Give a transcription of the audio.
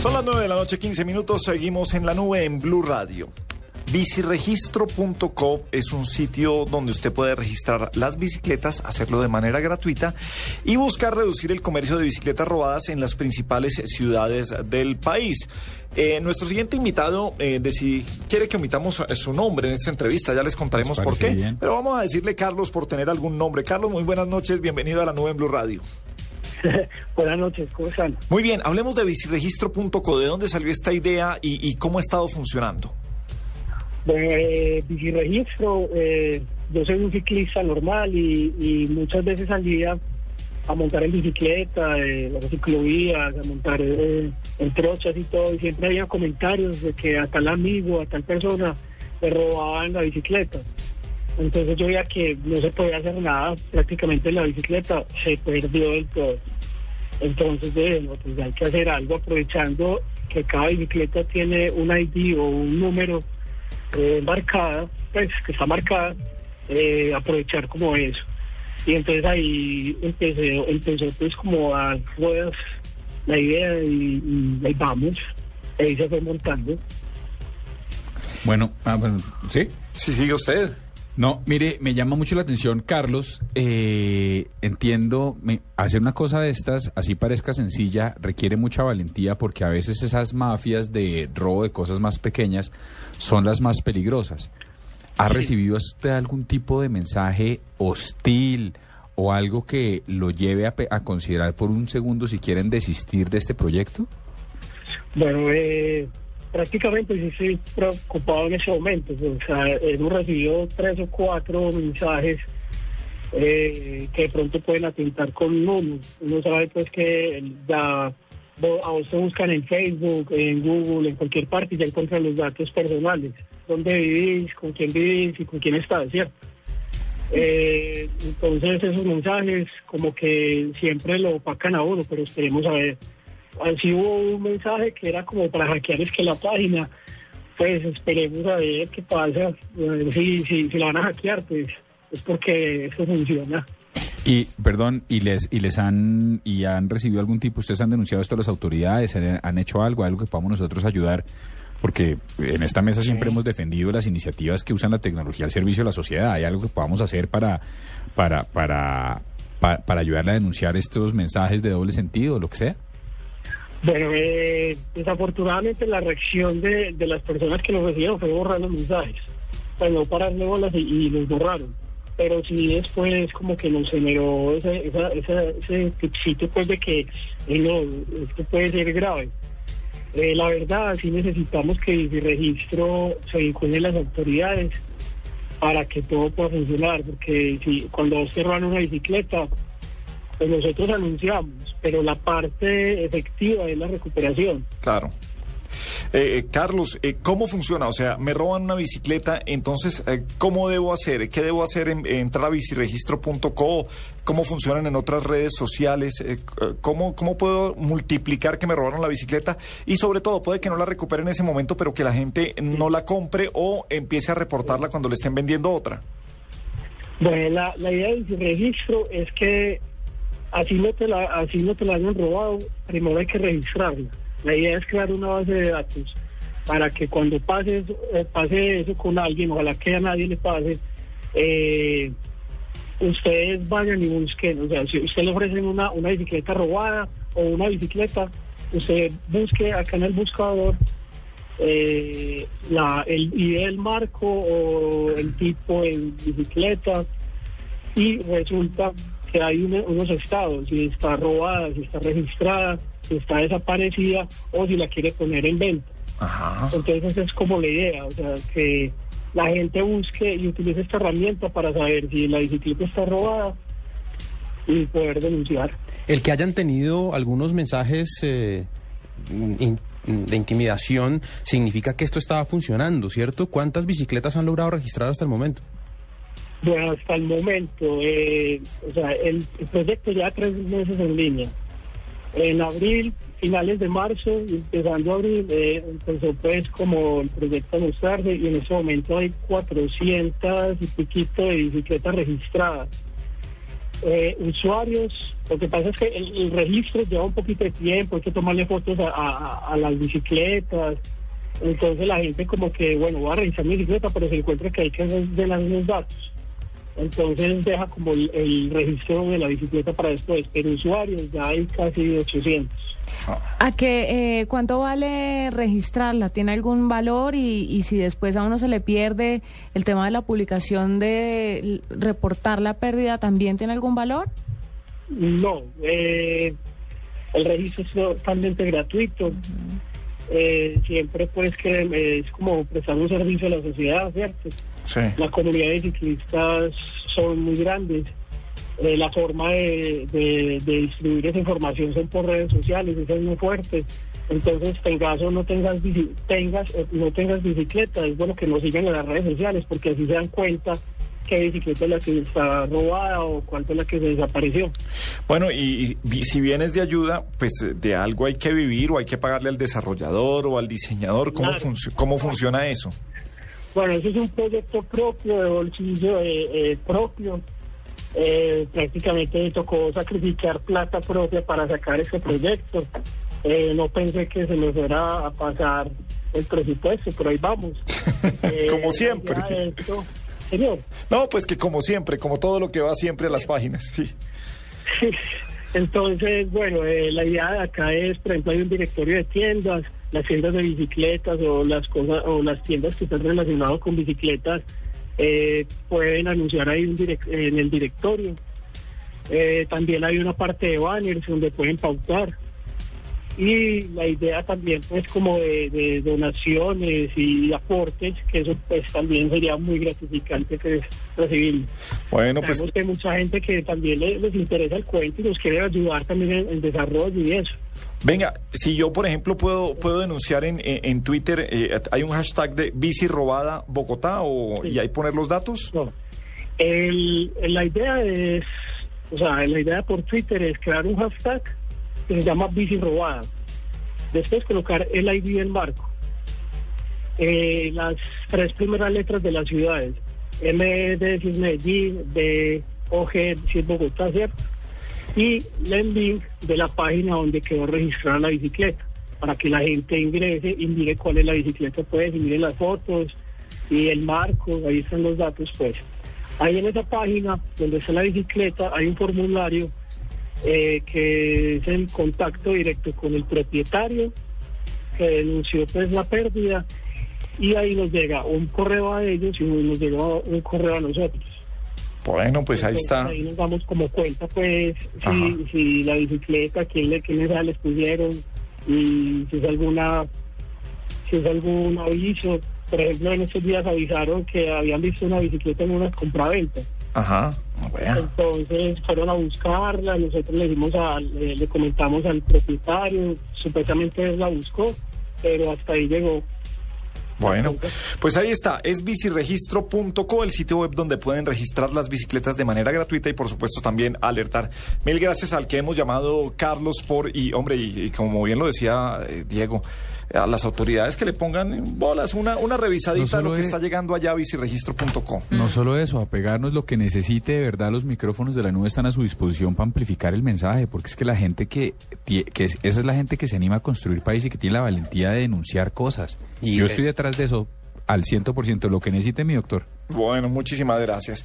Son las 9 de la noche, 15 minutos. Seguimos en la nube en Blue Radio. Biciregistro.com es un sitio donde usted puede registrar las bicicletas, hacerlo de manera gratuita y buscar reducir el comercio de bicicletas robadas en las principales ciudades del país. Eh, nuestro siguiente invitado eh, quiere que omitamos su nombre en esta entrevista, ya les contaremos por qué. Pero vamos a decirle Carlos por tener algún nombre. Carlos, muy buenas noches, bienvenido a la nube en Blue Radio. Buenas noches, ¿cómo están? Muy bien, hablemos de biciregistro.co, ¿de dónde salió esta idea y cómo ha estado funcionando? De biciregistro, eh, yo soy un ciclista normal y, muchas veces salía a montar en bicicleta, eh, las ciclovías, a montar eh, en trochas y todo, y siempre había comentarios de que a tal amigo, a tal persona le robaban la bicicleta. Entonces yo veía que no se podía hacer nada, prácticamente la bicicleta se perdió del todo. Entonces, bueno, pues hay que hacer algo aprovechando que cada bicicleta tiene un ID o un número eh, marcada, pues que está marcada, eh, aprovechar como eso. Y entonces ahí empecé, empezó pues como a ruedas la idea y, ahí vamos, ahí se fue montando. Bueno, ah, bueno, ¿sí? Sí, sigue usted. No, mire, me llama mucho la atención, Carlos. Eh, entiendo, me, hacer una cosa de estas, así parezca sencilla, requiere mucha valentía porque a veces esas mafias de robo de cosas más pequeñas son las más peligrosas. ¿Ha recibido usted algún tipo de mensaje hostil o algo que lo lleve a, a considerar por un segundo si quieren desistir de este proyecto? Bueno, eh, prácticamente sí estoy preocupado en ese momento. O sea, hemos recibido tres o cuatro mensajes eh, que de pronto pueden atentar con uno. Uno sabe pues que ya a vos buscan en Facebook, en Google, en cualquier parte y ya encuentran los datos personales. Dónde vivís, con quién vivís y con quién estás, ¿cierto? Eh, entonces esos mensajes como que siempre lo opacan a uno, pero esperemos a ver así hubo un mensaje que era como para hackear es que la página, pues esperemos a ver qué pasa. Si, si, si la van a hackear, pues es porque eso funciona. Y, perdón, ¿y les, y les han, y han recibido algún tipo, ustedes han denunciado esto a las autoridades, han, hecho algo, algo que podamos nosotros ayudar? Porque en esta mesa siempre hemos defendido las iniciativas que usan la tecnología al servicio de la sociedad. ¿Hay algo que podamos hacer para, para, para, para, para ayudarle a denunciar estos mensajes de doble sentido o lo que sea? Bueno, eh, desafortunadamente la reacción de, las personas que lo recibieron fue borrar los mensajes. Pues no pararle bolas y, los borraron. Pero sí después como que nos generó ese, ese sitio pues de que no, esto puede ser grave. Eh, la verdad, sí necesitamos que el registro se vincule las autoridades para que todo pueda funcionar, porque si cuando se roban una bicicleta, pues nosotros anunciamos, pero la parte efectiva es la recuperación. Claro. Eh, eh, Carlos, eh, ¿cómo funciona? O sea, me roban una bicicleta, entonces, ¿cómo debo hacer? ¿Qué debo hacer? En, entrar a biciregistro.co, ¿cómo funcionan en otras redes sociales? ¿cómo, ¿Cómo puedo multiplicar que me robaron la bicicleta? Y sobre todo, puede que no la recupere en ese momento, pero que la gente no la compre o empiece a reportarla cuando le estén vendiendo otra. Bueno, la, la idea del registro es que así no te la, así no te la hayan robado, primero hay que registrarla. La idea es crear una base de datos para que cuando pase eso, eh, pase eso con alguien, ojalá que a nadie le pase, eh, ustedes vayan y busquen, o sea, si usted le ofrecen una, una bicicleta robada o una bicicleta, usted busque acá en el buscador eh, la, el ID del marco o el tipo de bicicleta y resulta que hay unos estados, si está robada, si está registrada, si está desaparecida o si la quiere poner en venta. Entonces es como la idea, o sea, que la gente busque y utilice esta herramienta para saber si la bicicleta está robada y poder denunciar. El que hayan tenido algunos mensajes eh, de intimidación significa que esto estaba funcionando, ¿cierto? ¿Cuántas bicicletas han logrado registrar hasta el momento? Bueno, hasta el momento, eh, o sea, el, proyecto ya tres meses en línea. En abril, finales de marzo, empezando abril, eh, empezó pues como el proyecto mostrarse y en ese momento hay 400 y poquito de bicicletas registradas. eh, usuarios, lo que pasa es que el, registro lleva un poquito de tiempo, hay que tomarle fotos a, las bicicletas, entonces la gente como que, bueno, va a revisar mi bicicleta, pero se encuentra que hay que desvelar los datos. Entonces deja como el, el registro de la bicicleta para después, pero usuarios ya hay casi 800. ¿A qué, eh, cuánto vale registrarla? ¿Tiene algún valor? Y, y si después a uno se le pierde el tema de la publicación de reportar la pérdida, ¿también tiene algún valor? No, eh, el registro es totalmente gratuito. Eh, siempre pues que es como prestar un servicio a la sociedad, ¿cierto? Sí. La comunidad de ciclistas son muy grandes. Eh, la forma de, de- de distribuir esa información son por redes sociales, eso es muy fuerte. Entonces, tengas o no tengas, tengas no tengas bicicleta, es bueno que nos sigan en las redes sociales porque así se dan cuenta qué bicicleta es la que está robada o cuál es la que se desapareció. Bueno, y, y si vienes de ayuda, pues eh, de algo hay que vivir o hay que pagarle al desarrollador o al diseñador. ¿Cómo, Claro. func- cómo funciona eso? Bueno, eso es un proyecto propio, de bolsillo eh, eh, propio. Eh, prácticamente me tocó sacrificar plata propia para sacar ese proyecto. Eh, no pensé que se me fuera a pasar el presupuesto, pero ahí vamos. Eh, Como siempre. esto- señor. No, pues que como siempre, como todo lo que va siempre a las páginas, sí. Entonces, bueno, eh, la idea de acá es, por ejemplo, hay un directorio de tiendas, las tiendas de bicicletas o las cosas o las tiendas que están relacionadas con bicicletas eh, pueden anunciar ahí un en el directorio. Eh, también hay una parte de banners donde pueden pautar. Y la idea también, pues, como de, de donaciones y aportes, que eso, pues, también sería muy gratificante pues, recibirlo. Bueno, pues Sabemos que hay mucha gente que también le- les, interesa el cuento y nos quiere ayudar también en el desarrollo y eso. venga, si yo, por ejemplo, puedo puedo denunciar en, en, en Twitter, eh, hay un hashtag de bici robada Bogotá o, Sí. y ahí poner los datos. No. El- la idea es, o sea, la idea por Twitter es crear un hashtag que se llama bici robada. Después colocar el ID del marco. Eh, las tres primeras letras de las ciudades. M de si es Medellín, B, OG si es Bogotá, ¿cierto? Y el link de la página donde quedó registrada la bicicleta, para que la gente ingrese y mire cuál es la bicicleta, pues, y mire las fotos y el marco, ahí están los datos, pues. Ahí en esa página donde está la bicicleta hay un formulario eh, que es el contacto directo con el propietario que denunció pues la pérdida y ahí nos llega un correo a ellos y nos llega un correo a nosotros. Bueno, pues ahí Entonces, está. Ahí nos damos como cuenta, pues, si, si la bicicleta, quién le, quiénes les pusieron y si es alguna, si es algún aviso. Por ejemplo, en estos días avisaron que habían visto una bicicleta en una compraventa. Ajá. Bueno. Entonces fueron a buscarla, nosotros le dimos a, le, le comentamos al propietario, supuestamente él la buscó, pero hasta ahí llegó. Bueno, pues ahí está, es biciregistro.co, el sitio web donde pueden registrar las bicicletas de manera gratuita y por supuesto también alertar. Mil gracias al que hemos llamado Carlos por, y hombre, y, y como bien lo decía eh, Diego, a las autoridades que le pongan bolas una, una revisadita No de lo que es- está llegando allá a biciregistro.co. No solo eso, apegarnos lo que necesite, de verdad los micrófonos de la nube están a su disposición para amplificar el mensaje, porque es que la gente que, que es- esa es la gente que se anima a construir país y que tiene la valentía de denunciar cosas. Y, Yo estoy detrás de eso al 100%, lo que necesite mi doctor. Bueno, muchísimas gracias.